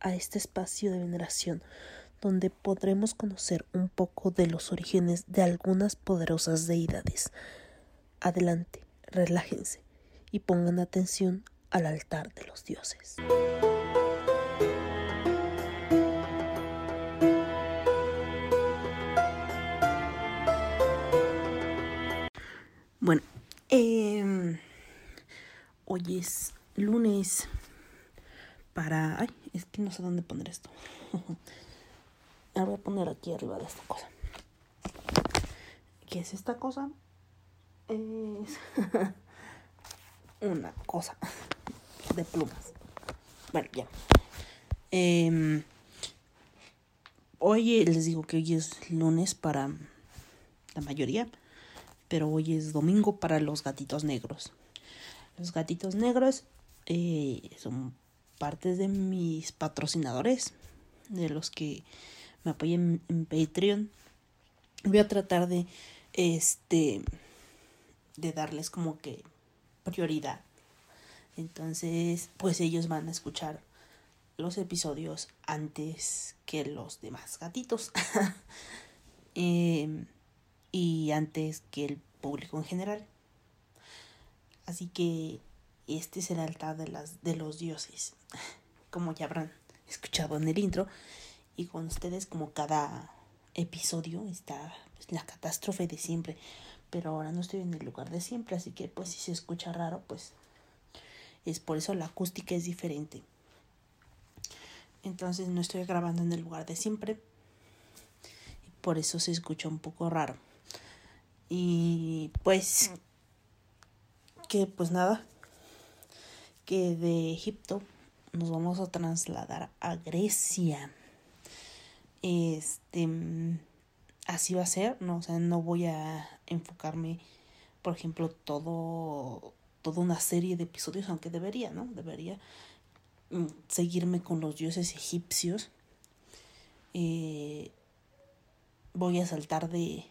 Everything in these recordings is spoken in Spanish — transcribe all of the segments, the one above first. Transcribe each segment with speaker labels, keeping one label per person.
Speaker 1: a este espacio de veneración donde podremos conocer un poco de los orígenes de algunas poderosas deidades. Adelante, relájense y pongan atención al altar de los dioses. Bueno, eh, hoy es lunes para... es que no sé dónde poner esto. La voy a poner aquí arriba de esta cosa. ¿Qué es esta cosa? Es una cosa de plumas. Bueno, ya. Eh, hoy les digo que hoy es lunes para la mayoría, pero hoy es domingo para los gatitos negros. Los gatitos negros eh, son partes de mis patrocinadores, de los que me apoyen en Patreon. Voy a tratar de este de darles como que prioridad. Entonces, pues ellos van a escuchar los episodios antes que los demás gatitos. eh, y antes que el público en general. Así que este es el altar de, las, de los dioses, como ya habrán escuchado en el intro. Y con ustedes como cada episodio está pues, la catástrofe de siempre. Pero ahora no estoy en el lugar de siempre, así que pues si se escucha raro, pues es por eso la acústica es diferente. Entonces no estoy grabando en el lugar de siempre. Por eso se escucha un poco raro. Y pues que pues nada, que de Egipto nos vamos a trasladar a Grecia. Este así va a ser, no, o sea, no voy a enfocarme, por ejemplo, todo toda una serie de episodios, aunque debería, ¿no? Debería mm, seguirme con los dioses egipcios. Eh, voy a saltar de,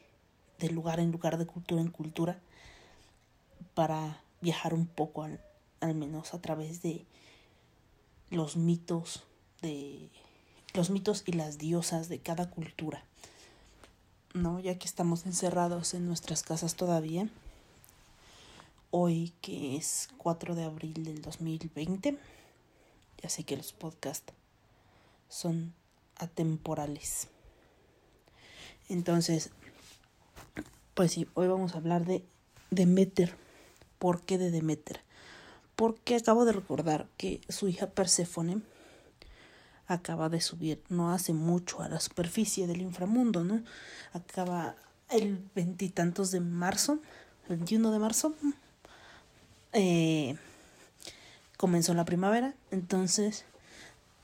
Speaker 1: de lugar en lugar, de cultura en cultura, para viajar un poco al, al menos a través de los mitos de los mitos y las diosas de cada cultura. ¿No? Ya que estamos encerrados en nuestras casas todavía. Hoy que es 4 de abril del 2020. Ya sé que los podcasts son atemporales. Entonces, pues sí, hoy vamos a hablar de Demeter. ¿Por qué de Demeter? Porque acabo de recordar que su hija Perséfone acaba de subir no hace mucho a la superficie del inframundo, ¿no? Acaba el veintitantos de marzo, el 21 de marzo, eh, comenzó la primavera, entonces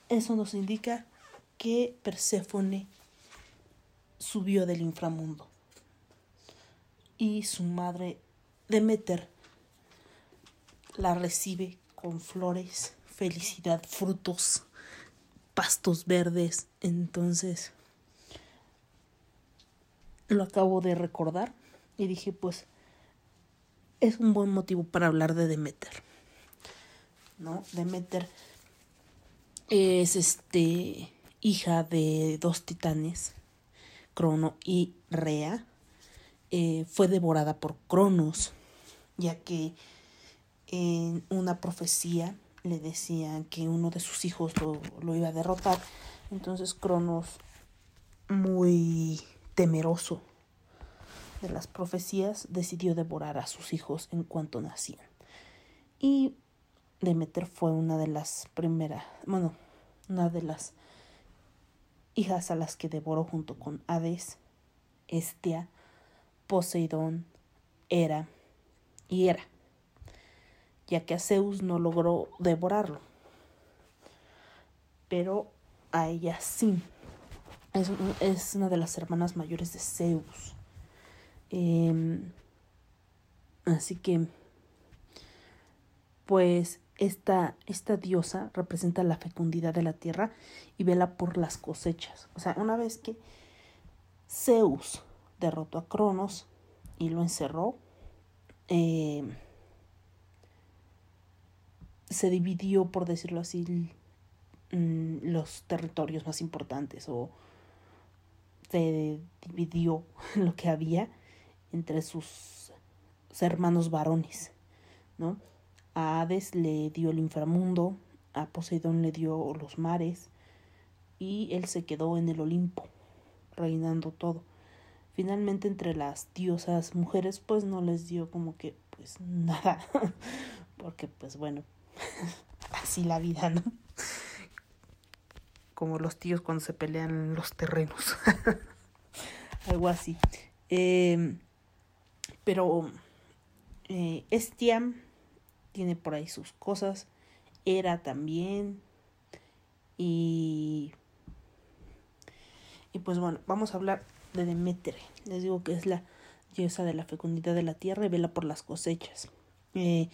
Speaker 1: eso nos indica que Perséfone subió del inframundo y su madre Demeter la recibe con flores, felicidad, frutos, pastos verdes. Entonces, lo acabo de recordar y dije, pues, es un buen motivo para hablar de Demeter. ¿No? Demeter es este hija de dos titanes, Crono y Rea. Eh, fue devorada por Cronos, ya que en una profecía le decían que uno de sus hijos lo, lo iba a derrotar. Entonces Cronos, muy temeroso de las profecías, decidió devorar a sus hijos en cuanto nacían. Y Demeter fue una de las primeras, bueno, una de las hijas a las que devoró junto con Hades, Estia, Poseidón, Hera y Hera ya que a Zeus no logró devorarlo. Pero a ella sí. Es, una de las hermanas mayores de Zeus. Eh, así que, pues, esta, esta diosa representa la fecundidad de la tierra y vela por las cosechas. O sea, una vez que Zeus derrotó a Cronos y lo encerró, eh, se dividió, por decirlo así, mm, los territorios más importantes o se dividió lo que había entre sus hermanos varones, ¿no? A Hades le dio el inframundo, a Poseidón le dio los mares y él se quedó en el Olimpo, reinando todo. Finalmente entre las diosas mujeres pues no les dio como que pues nada, porque pues bueno, así la vida, ¿no? Como los tíos cuando se pelean los terrenos, algo así. Eh, pero eh, Estia tiene por ahí sus cosas. Era también. Y. Y pues bueno, vamos a hablar de Demeter. Les digo que es la diosa de la fecundidad de la tierra y vela por las cosechas. Eh,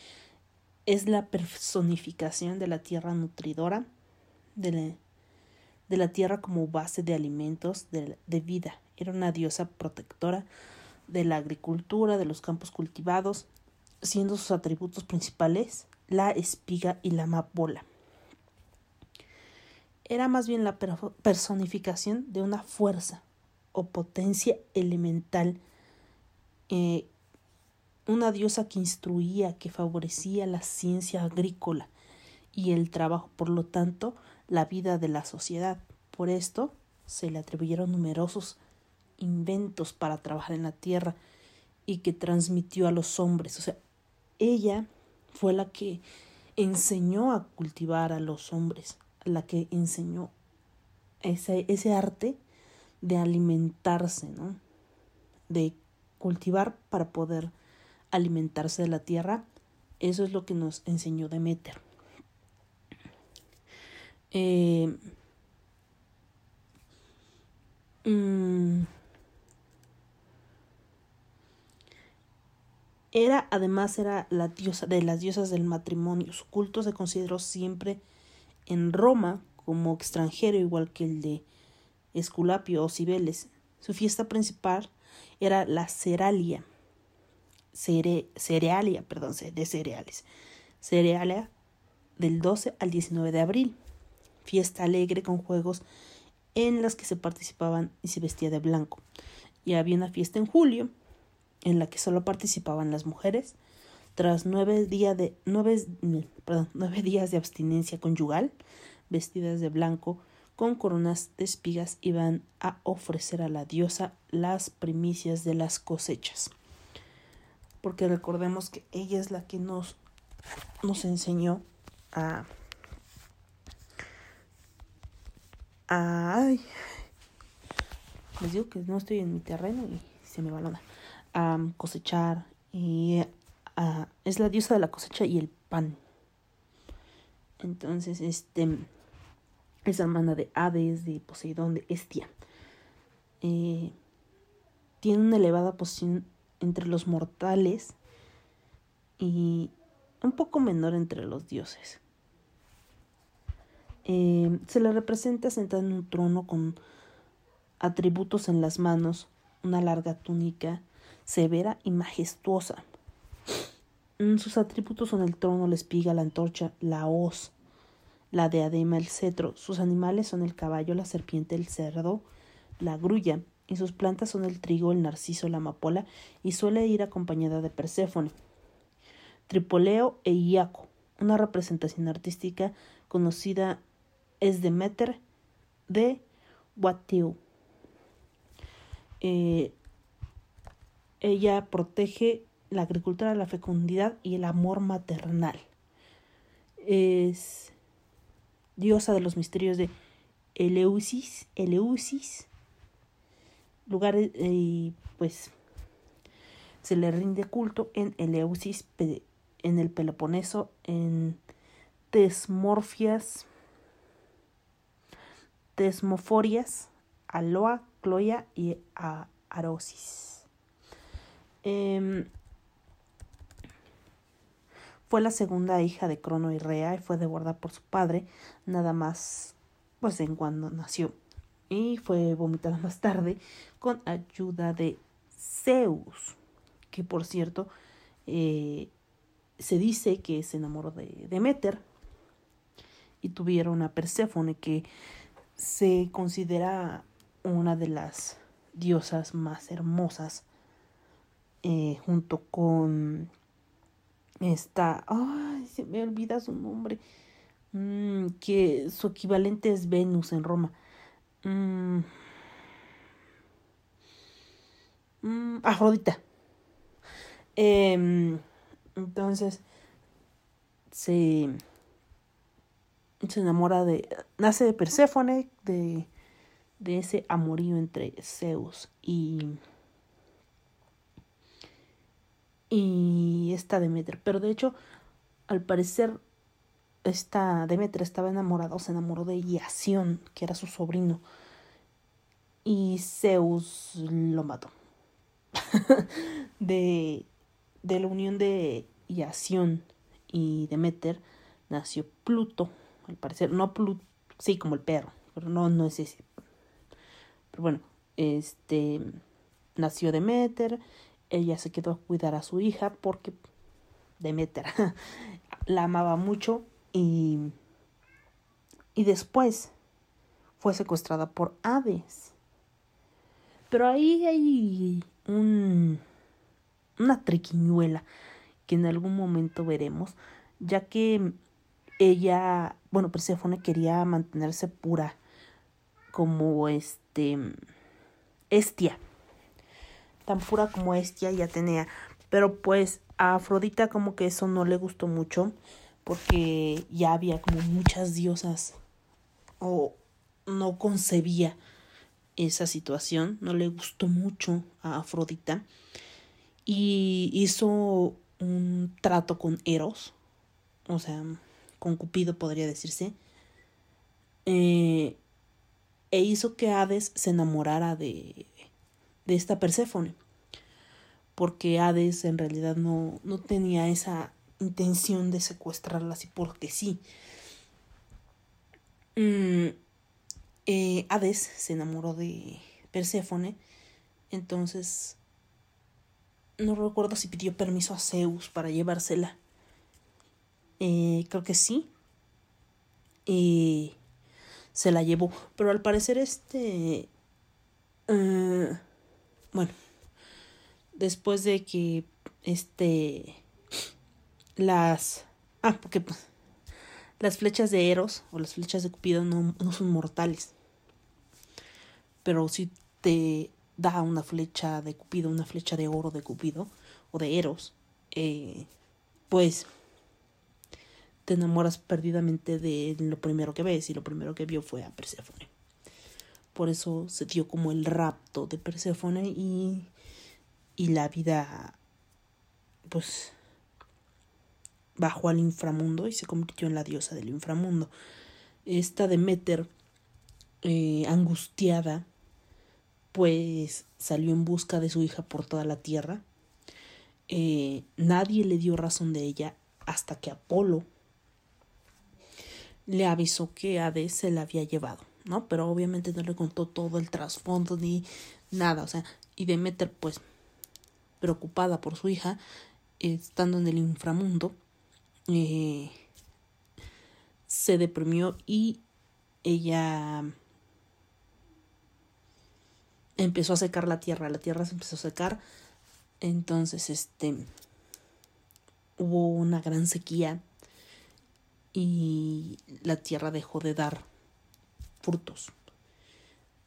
Speaker 1: es la personificación de la tierra nutridora, de la, de la tierra como base de alimentos, de, de vida. Era una diosa protectora de la agricultura, de los campos cultivados, siendo sus atributos principales la espiga y la amapola. Era más bien la personificación de una fuerza o potencia elemental, eh, una diosa que instruía, que favorecía la ciencia agrícola y el trabajo, por lo tanto, la vida de la sociedad. Por esto se le atribuyeron numerosos inventos para trabajar en la tierra y que transmitió a los hombres. O sea, ella fue la que enseñó a cultivar a los hombres, la que enseñó ese, ese arte de alimentarse, ¿no? De cultivar para poder alimentarse de la tierra. Eso es lo que nos enseñó Demeter. Eh, mm, Era, además, era la diosa de las diosas del matrimonio. Su culto se consideró siempre en Roma como extranjero, igual que el de Esculapio o Cibeles. Su fiesta principal era la Ceralia. Cerealia, perdón, de cereales. Cerealia del 12 al 19 de abril. Fiesta alegre con juegos en las que se participaban y se vestía de blanco. Y había una fiesta en julio en la que solo participaban las mujeres, tras nueve, de, nueve, nueve días de abstinencia conyugal, vestidas de blanco, con coronas de espigas, iban a ofrecer a la diosa las primicias de las cosechas. Porque recordemos que ella es la que nos, nos enseñó a, Ay, les digo que no estoy en mi terreno y se me balona a cosechar y es la diosa de la cosecha y el pan. Entonces, este es hermana de Hades, de Poseidón, de Estia. Eh, tiene una elevada posición entre los mortales y un poco menor entre los dioses. Eh, se le representa sentada en un trono con atributos en las manos, una larga túnica severa y majestuosa. Mm, sus atributos son el trono, la espiga, la antorcha, la hoz, la diadema, el cetro. Sus animales son el caballo, la serpiente, el cerdo, la grulla. Y sus plantas son el trigo, el narciso, la amapola, y suele ir acompañada de Perséfone. Tripoleo e Iaco. Una representación artística conocida es Demeter de Watteau. Eh, ella protege la agricultura, la fecundidad y el amor maternal. Es diosa de los misterios de Eleusis, Eleusis, lugares eh, y pues se le rinde culto en Eleusis, en el Peloponeso, en Tesmorfias, Tesmoforias, Aloa, Cloya y Arosis. Em, fue la segunda hija de Crono y Rea y fue devorada por su padre, nada más pues en cuando nació. Y fue vomitada más tarde con ayuda de Zeus, que por cierto eh, se dice que se enamoró de Demeter y tuvieron a Perséfone que se considera una de las diosas más hermosas eh, junto con esta ay se me olvida su nombre mm, que su equivalente es Venus en Roma mm, mm, Afrodita em, entonces se se enamora de nace de Perséfone de de ese amorío entre Zeus y y esta Demeter. Pero de hecho, al parecer, esta Demeter estaba enamorada o se enamoró de Iación, que era su sobrino. Y Zeus lo mató. de, de la unión de Iación y Demeter nació Pluto, al parecer. No Pluto, sí, como el perro, pero no, no es ese. Pero bueno, este nació Demeter, ella se quedó a cuidar a su hija porque Demeter la amaba mucho y, y después fue secuestrada por Hades. Pero ahí hay un, una triquiñuela que en algún momento veremos, ya que ella, bueno, Persephone quería mantenerse pura como este Estia, tan pura como Estia y Atenea, pero pues a Afrodita como que eso no le gustó mucho porque ya había como muchas diosas o no concebía esa situación, no le gustó mucho a Afrodita y hizo un trato con Eros, o sea, con Cupido podría decirse, eh, e hizo que Hades se enamorara de, de esta Perséfone, porque Hades en realidad no, no tenía esa intención de secuestrarla así porque sí. Mm, eh, Hades se enamoró de Perséfone, entonces no recuerdo si pidió permiso a Zeus para llevársela. Eh, creo que sí. Y se la llevó. Pero al parecer este... Uh, bueno. Después de que este... Las... Ah, porque pues, las flechas de Eros o las flechas de Cupido no, no son mortales. Pero si te da una flecha de Cupido, una flecha de oro de Cupido o de Eros, eh, pues te enamoras perdidamente de lo primero que ves y lo primero que vio fue a Perséfone. Por eso se dio como el rapto de Perséfone y, y la vida pues bajó al inframundo y se convirtió en la diosa del inframundo. Esta Demeter, eh, angustiada, pues salió en busca de su hija por toda la tierra. Eh, nadie le dio razón de ella hasta que Apolo le avisó que Hades se la había llevado, ¿no? Pero obviamente no le contó todo el trasfondo ni nada, o sea, y Demeter pues preocupada por su hija, estando en el inframundo, eh, se deprimió y ella empezó a secar la tierra, la tierra se empezó a secar, entonces este hubo una gran sequía y la tierra dejó de dar frutos.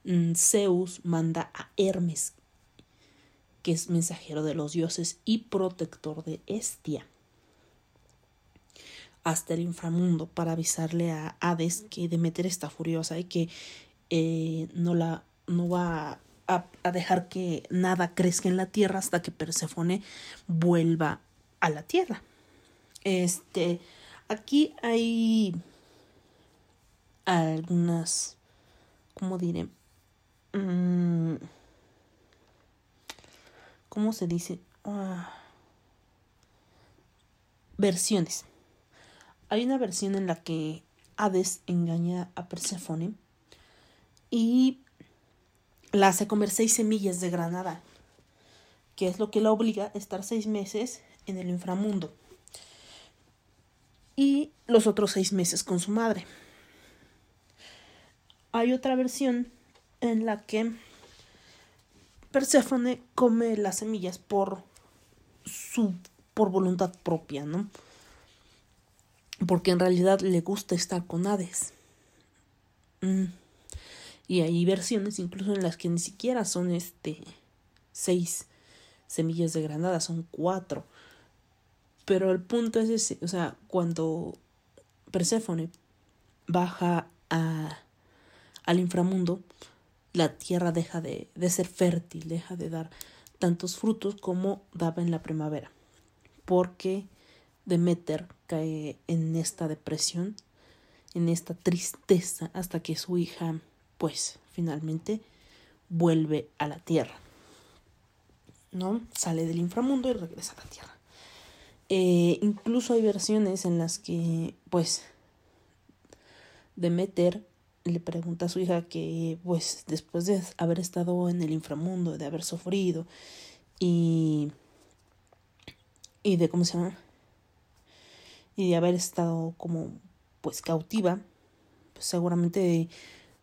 Speaker 1: Mm, Zeus manda a Hermes, que es mensajero de los dioses y protector de Estia, hasta el inframundo para avisarle a Hades que Demeter está furiosa y que eh, no, la, no va a, dejar que nada crezca en la tierra hasta que Persefone vuelva a la tierra. Este Aquí hay algunas, ¿cómo diré? Mm, ¿Cómo se dice? Ah, versiones. Hay una versión en la que Hades engaña a Persephone y la hace comer seis semillas de granada, que es lo que la obliga a estar seis meses en el inframundo y los otros seis meses con su madre. hay otra versión en la que Perséfone come las semillas por su por voluntad propia, ¿no? Porque en realidad le gusta estar con Hades. Mm. Y hay versiones incluso en las que ni siquiera son este seis semillas de granada, son cuatro. Pero el punto es ese, o sea, cuando Perséfone baja a, al inframundo, la tierra deja de, de ser fértil, deja de dar tantos frutos como daba en la primavera. Porque Demeter cae en esta depresión, en esta tristeza, hasta que su hija, pues, finalmente vuelve a la tierra. ¿No? Sale del inframundo y regresa a la tierra. Eh, incluso hay versiones en las que, pues, Demeter le pregunta a su hija que, pues, después de haber estado en el inframundo, de haber sufrido y, y de, ¿cómo se llama? Y de haber estado como, pues, cautiva, pues seguramente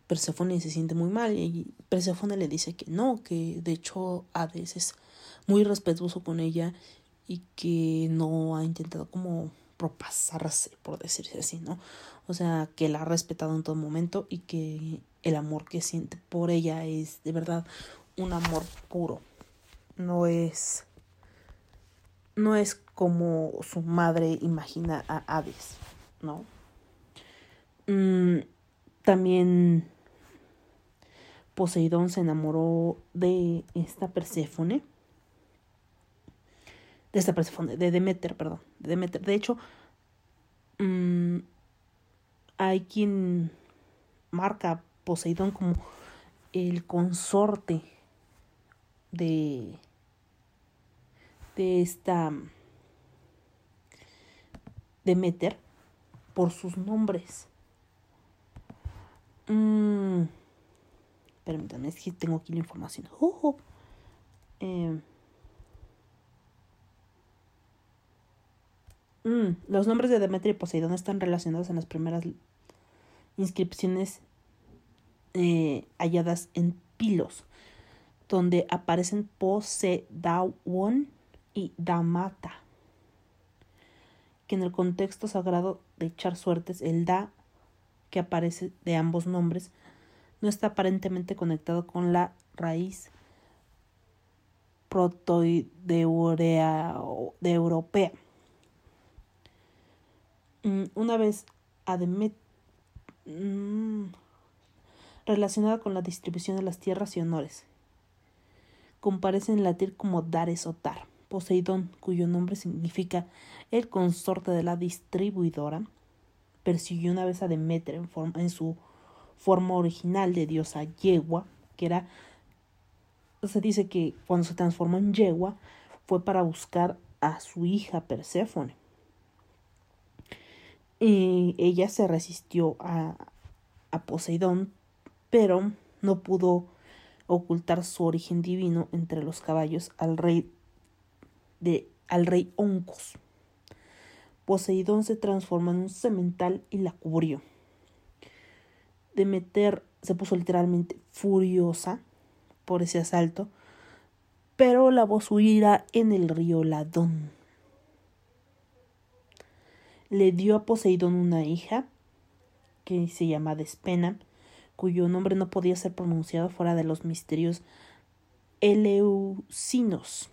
Speaker 1: Persephone se siente muy mal y Persephone le dice que no, que de hecho Hades es muy respetuoso con ella y que no ha intentado como propasarse, por decirse así, ¿no? O sea, que la ha respetado en todo momento y que el amor que siente por ella es de verdad un amor puro. No es no es como su madre imagina a Hades, ¿no? Mm, también Poseidón se enamoró de esta Perséfone de esta Persephone, de Demeter, perdón, de Demeter. De hecho, mm, hay quien marca a Poseidón como el consorte de de esta Demeter por sus nombres. Mm, permítanme, es que tengo aquí la información. eh, Mm, los nombres de Demetria y Poseidón están relacionados en las primeras inscripciones eh, halladas en Pilos, donde aparecen Poseidón y Damata, que en el contexto sagrado de echar suertes, el Da que aparece de ambos nombres no está aparentemente conectado con la raíz protoideuropea Mm, una vez Ademet mm, relacionada con la distribución de las tierras y honores. Comparece en latín como Dares o Tar. Poseidón, cuyo nombre significa el consorte de la distribuidora, persiguió una vez a Demeter en, su forma original de diosa yegua, que era, se dice que cuando se transformó en yegua fue para buscar a su hija Perséfone. Y ella se resistió a, a Poseidón, pero no pudo ocultar su origen divino entre los caballos al rey de al rey Oncos. Poseidón se transformó en un semental y la cubrió. Demeter se puso literalmente furiosa por ese asalto, pero lavó su ira en el río Ladón le dio a Poseidón una hija que se llama Despena, cuyo nombre no podía ser pronunciado fuera de los misterios eleusinos,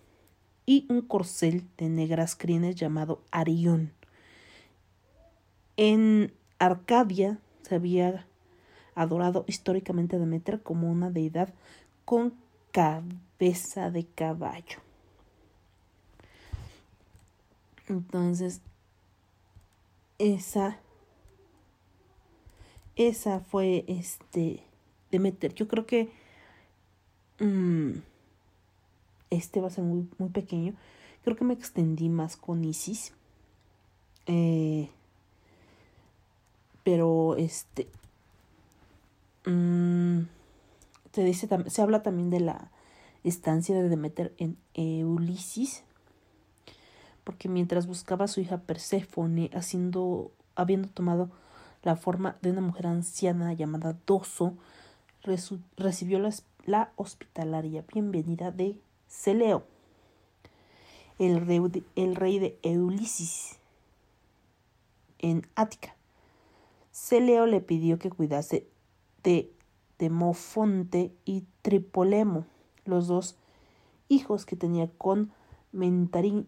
Speaker 1: y un corcel de negras crines llamado Arión. En Arcadia se había adorado históricamente a Demeter como una deidad con cabeza de caballo. Entonces, esa esa fue este Demeter. Yo creo que mm, este va a ser muy, pequeño. Creo que me extendí más con Isis. Eh, pero este mm, se dice se habla también de la estancia de Demeter en Ulises porque mientras buscaba a su hija Perséfone, haciendo, habiendo tomado la forma de una mujer anciana llamada Doso, recibió la, hospitalaria bienvenida de Celeo, el rey de, el Eulisis, en Ática. Celeo le pidió que cuidase de Demofonte y Tripolemo, los dos hijos que tenía con Mentarín,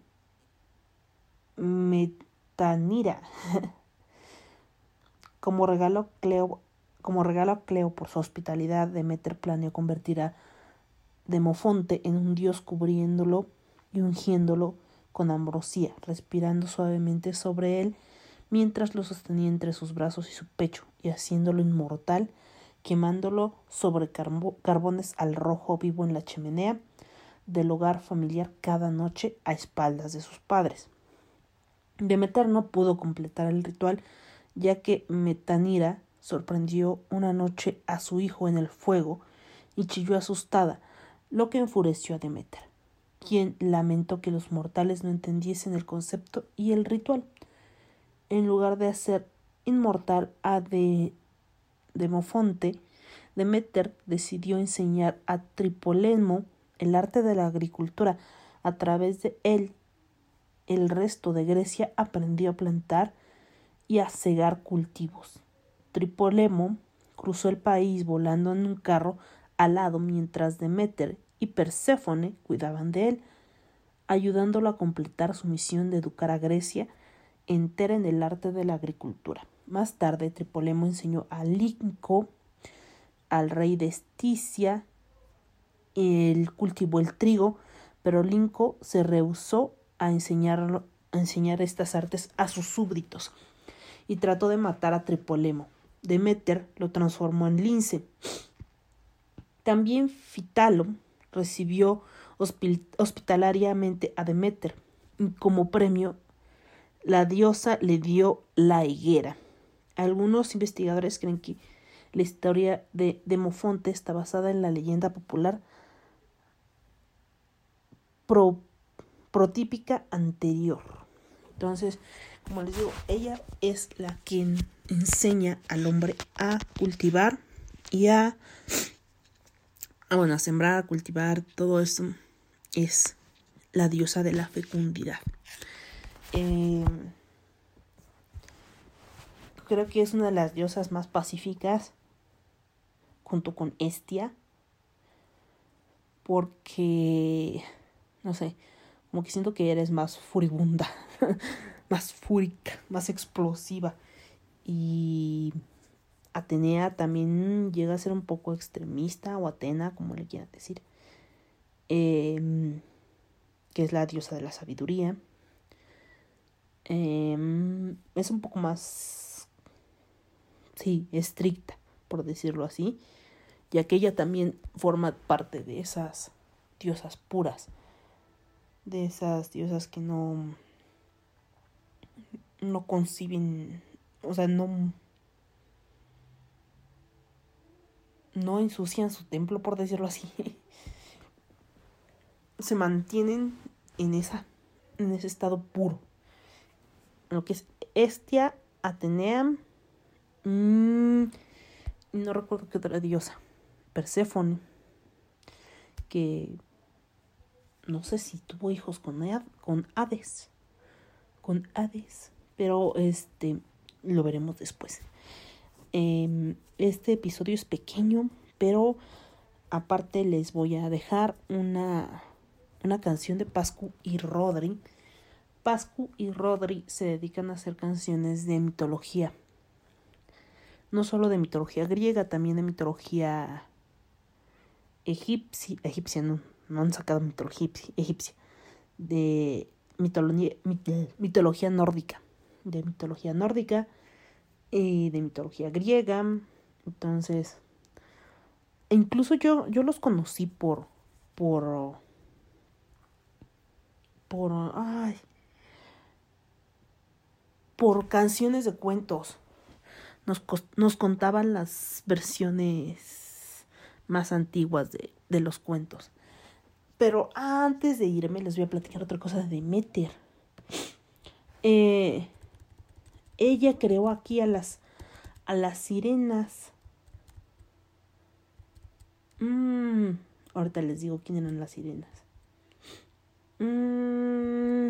Speaker 1: Metanira. como regalo Cleo, como regalo a Cleo por su hospitalidad, Demeter planeó convertir a Demofonte en un dios cubriéndolo y ungiéndolo con ambrosía, respirando suavemente sobre él mientras lo sostenía entre sus brazos y su pecho, y haciéndolo inmortal, quemándolo sobre carbones al rojo vivo en la chimenea del hogar familiar cada noche a espaldas de sus padres. Demeter no pudo completar el ritual, ya que Metanira sorprendió una noche a su hijo en el fuego y chilló asustada, lo que enfureció a Demeter, quien lamentó que los mortales no entendiesen el concepto y el ritual en lugar de hacer inmortal a de Demofonte, Demeter decidió enseñar a Tripolemo el arte de la agricultura. A través de él, el resto de Grecia aprendió a plantar y a cegar cultivos. Tripolemo cruzó el país volando en un carro alado mientras Demeter y Perséfone cuidaban de él, ayudándolo a completar su misión de educar a Grecia entera en el arte de la agricultura. Más tarde, Tripolemo enseñó a Linco, al rey de Esticia, el cultivó el trigo, pero Linco se rehusó a, enseñar estas artes a sus súbditos y trató de matar a Tripolemo. Demeter lo transformó en lince. También Fitalo recibió hospitalariamente a Demeter y como premio la diosa le dio la higuera. Algunos investigadores creen que la historia de Demofonte está basada en la leyenda popular protípica anterior. Entonces, como les digo, ella es la quien enseña al hombre a cultivar y a, a bueno, a sembrar, a cultivar, todo eso es la diosa de la fecundidad. Eh, creo que es una de las diosas más pacíficas junto con Estia porque no sé como que siento que eres más furibunda más fúrica más explosiva y Atenea también llega a ser un poco extremista o Atena como le quieran decir em, que es la diosa de la sabiduría. Em, es un poco más, sí, estricta, por decirlo así, ya que ella también forma parte de esas diosas puras, de esas diosas que no, no conciben, o sea, no, no ensucian su templo, por decirlo así. Se mantienen en esa, en ese estado puro lo que es Estia, Atenea, mmm, no recuerdo qué otra diosa, Perséfone, que no sé si tuvo hijos con, con Hades, con Hades, pero este lo veremos después. Em, este episodio es pequeño, pero aparte les voy a dejar una, una canción de Pascu y Rodri Pascu y Rodri se dedican a hacer canciones de mitología. No solo de mitología griega, también de mitología egipcia. Egipcia, no, no han sacado mitología egipcia. De mitología, mitología nórdica. De mitología nórdica y de mitología griega. Entonces, incluso yo, yo los conocí por, por, por, ay, por canciones de cuentos. Nos, nos contaban las versiones más antiguas de, de los cuentos. Pero antes de irme les voy a platicar otra cosa de Demeter. Eh, ella creó aquí a las, a las sirenas. Mm, ahorita les digo quién eran las sirenas. Mm,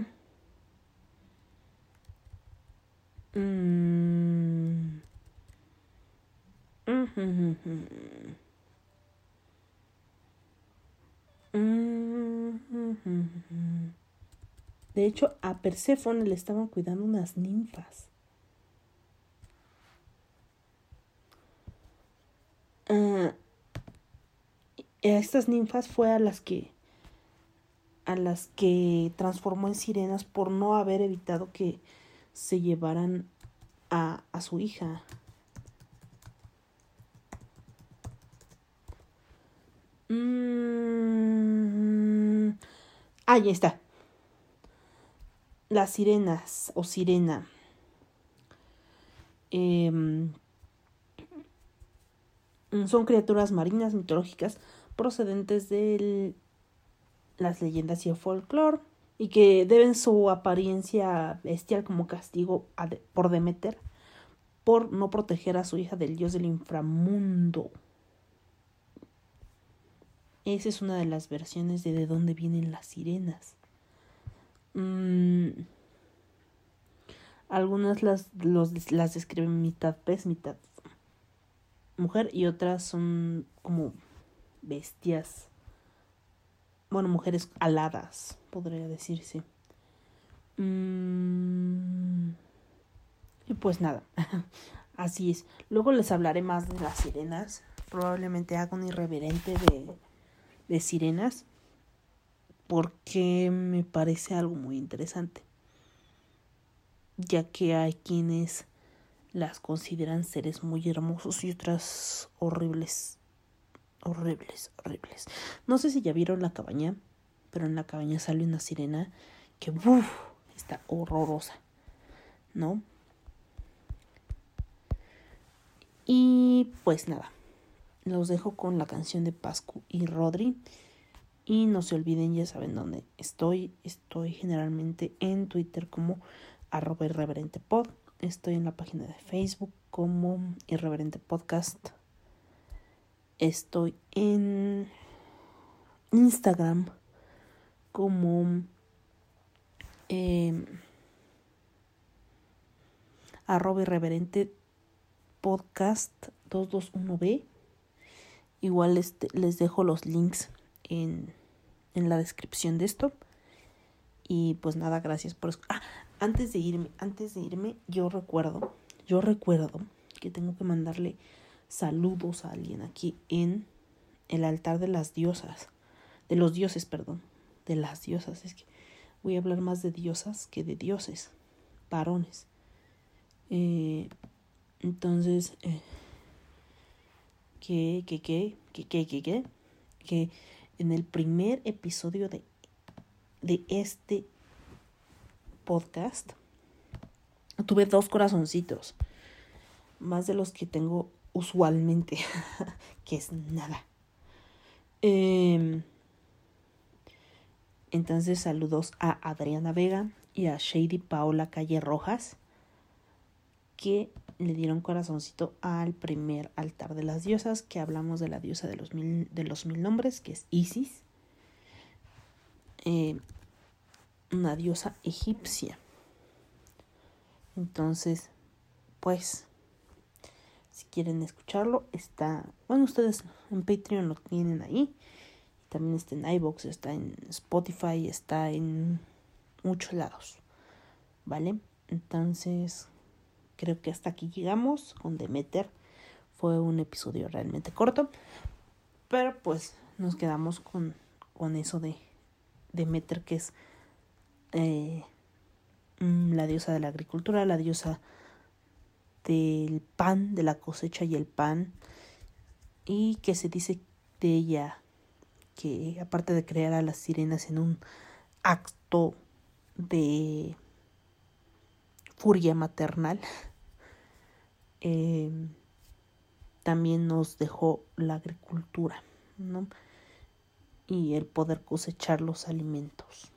Speaker 1: mm, de hecho, a Perséfone le estaban cuidando unas ninfas. Uh, estas ninfas fue a las que a las que transformó en sirenas por no haber evitado que se llevaran a, a su hija. Mm, ahí está. Las sirenas o sirena. Mm, son criaturas marinas mitológicas procedentes de las leyendas y el folclore y que deben su apariencia bestial como castigo por Demeter por no proteger a su hija del dios del inframundo. Esa es una de las versiones de de dónde vienen las sirenas. Mm, algunas las, las describen mitad pez, mitad mujer y otras son como bestias. Bueno, mujeres aladas, podría decirse. Mm, y pues nada, así es. Luego les hablaré más de las sirenas. Probablemente haga un irreverente de, de sirenas. Porque me parece algo muy interesante. Ya que hay quienes las consideran seres muy hermosos y otras horribles. Horribles, horribles. No sé si ya vieron la cabaña, pero en la cabaña sale una sirena que está horrorosa, ¿no? Y pues nada, los dejo con la canción de Pascu y Rodri. Y no se olviden, ya saben dónde estoy. Estoy generalmente en Twitter como arroba irreverente pod. Estoy en la página de Facebook como Irreverente Podcast. Estoy en Instagram como eh, arroba irreverente podcast 221b. Igual este, les dejo los links en, en la descripción de esto. Y pues nada, gracias por... Ah, antes de irme, antes de irme, yo recuerdo, yo recuerdo que tengo que mandarle saludos a alguien aquí en el altar de las diosas, de los dioses, perdón, de las diosas. Es que voy a hablar más de diosas que de dioses, varones. Eh, entonces, eh, que, que, que, que, que, que, que, que en el primer episodio de, de este podcast, tuve dos corazoncitos, más de los que tengo usualmente, que es nada. Em, entonces saludos a Adriana Vega y a Shady Paola Calle Rojas, que le dieron corazoncito al primer altar de las diosas, que hablamos de la diosa de los mil, de los mil nombres, que es Isis. Eh, una diosa egipcia. Entonces, pues, si quieren escucharlo, está, bueno, ustedes en Patreon lo tienen ahí. También está en iBox, está en Spotify, está en muchos lados. ¿Vale? Entonces, creo que hasta aquí llegamos con Demeter. Fue un episodio realmente corto. Pero pues nos quedamos con, con eso de Demeter, que es eh, mm, la diosa de la agricultura, la diosa del pan, de la cosecha y el pan, y que se dice de ella que aparte de crear a las sirenas en un acto de furia maternal, eh, también nos dejó la agricultura, ¿no? Y el poder cosechar los alimentos.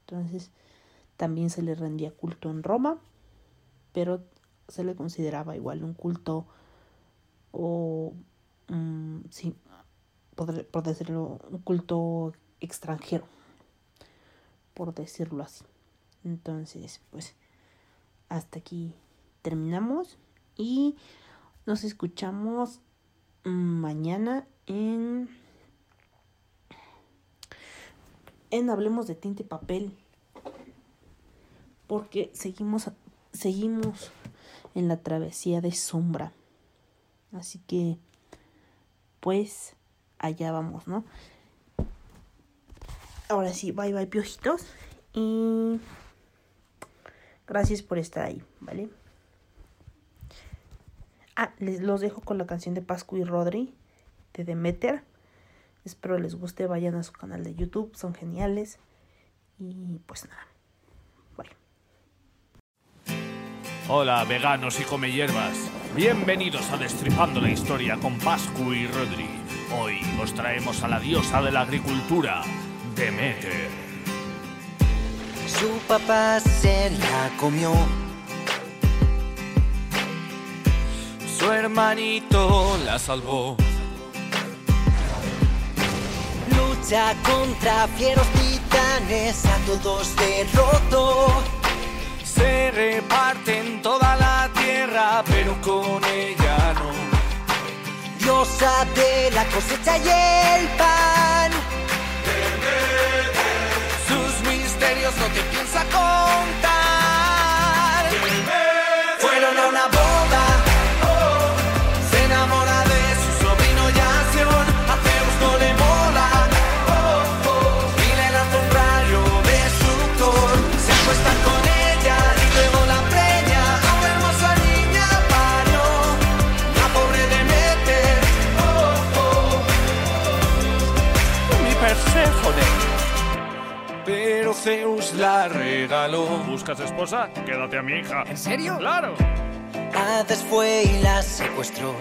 Speaker 1: Entonces también se le rendía culto en Roma, pero se le consideraba igual un culto o, mm, sí, por, por decirlo, un culto extranjero, por decirlo así. Entonces, pues, hasta aquí terminamos y nos escuchamos mañana en en Hablemos de Tinta y Papel porque seguimos seguimos en la travesía de sombra así que pues allá vamos no ahora sí bye bye piojitos y gracias por estar ahí vale Ah, les los dejo con la canción de Pascu y Rodri de Demeter. Espero les guste, vayan a su canal de YouTube, son geniales. Y pues nada.
Speaker 2: Hola, veganos y come hierbas. Bienvenidos a Destripando la Historia con Pascu y Rodri. Hoy os traemos a la diosa de la agricultura, Demeter.
Speaker 3: Su papá se la comió su hermanito la salvó. Lucha contra fieros titanes, a todos derrotó. Se reparten toda la tierra, pero con ella no. Diosa de la cosecha y el pan. Sus misterios no te piensa contar. Fueron a una Pero Zeus la regaló.
Speaker 2: ¿Buscas esposa? Quédate a mi hija.
Speaker 3: ¿En serio?
Speaker 2: ¡Claro!
Speaker 3: Hades fue y la secuestró.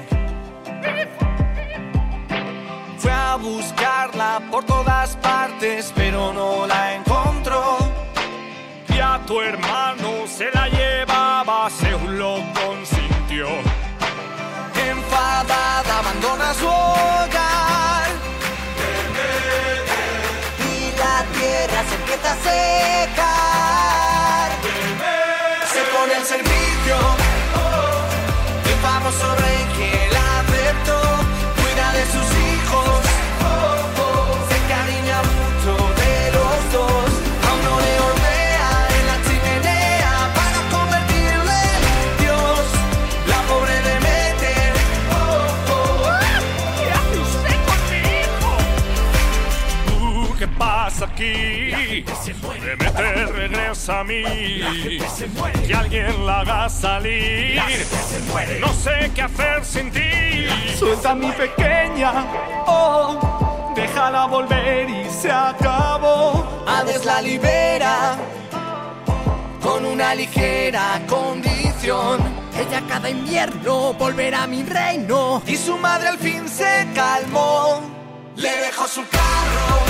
Speaker 3: Fue a buscarla por todas partes, pero no la encontró.
Speaker 2: Y a tu hermano se la llevaba, Zeus lo consintió.
Speaker 3: Enfadada abandona su hogar. Se pone al servicio del famoso rey
Speaker 2: pasa aquí? Demeter regresa a mí. Que alguien la haga salir. No sé qué hacer sin ti.
Speaker 3: Suelta a mi pequeña, oh, déjala volver y se acabó. Hades la libera con una ligera condición. Ella cada invierno volverá a mi reino. Y su madre al fin se calmó. Le dejó su carro.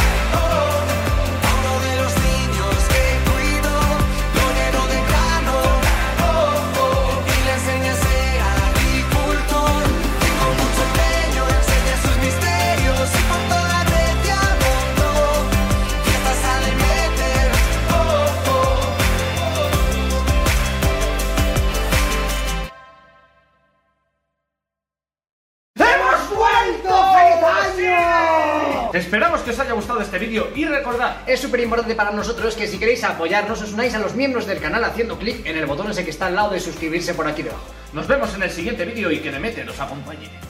Speaker 4: Esperamos que os haya gustado este vídeo y recordad,
Speaker 5: Es súper importante para nosotros que si queréis apoyarnos os unáis a los miembros del canal haciendo clic en el botón ese que está al lado de suscribirse por aquí debajo.
Speaker 4: nos vemos en el siguiente vídeo y que Demeter os acompañe.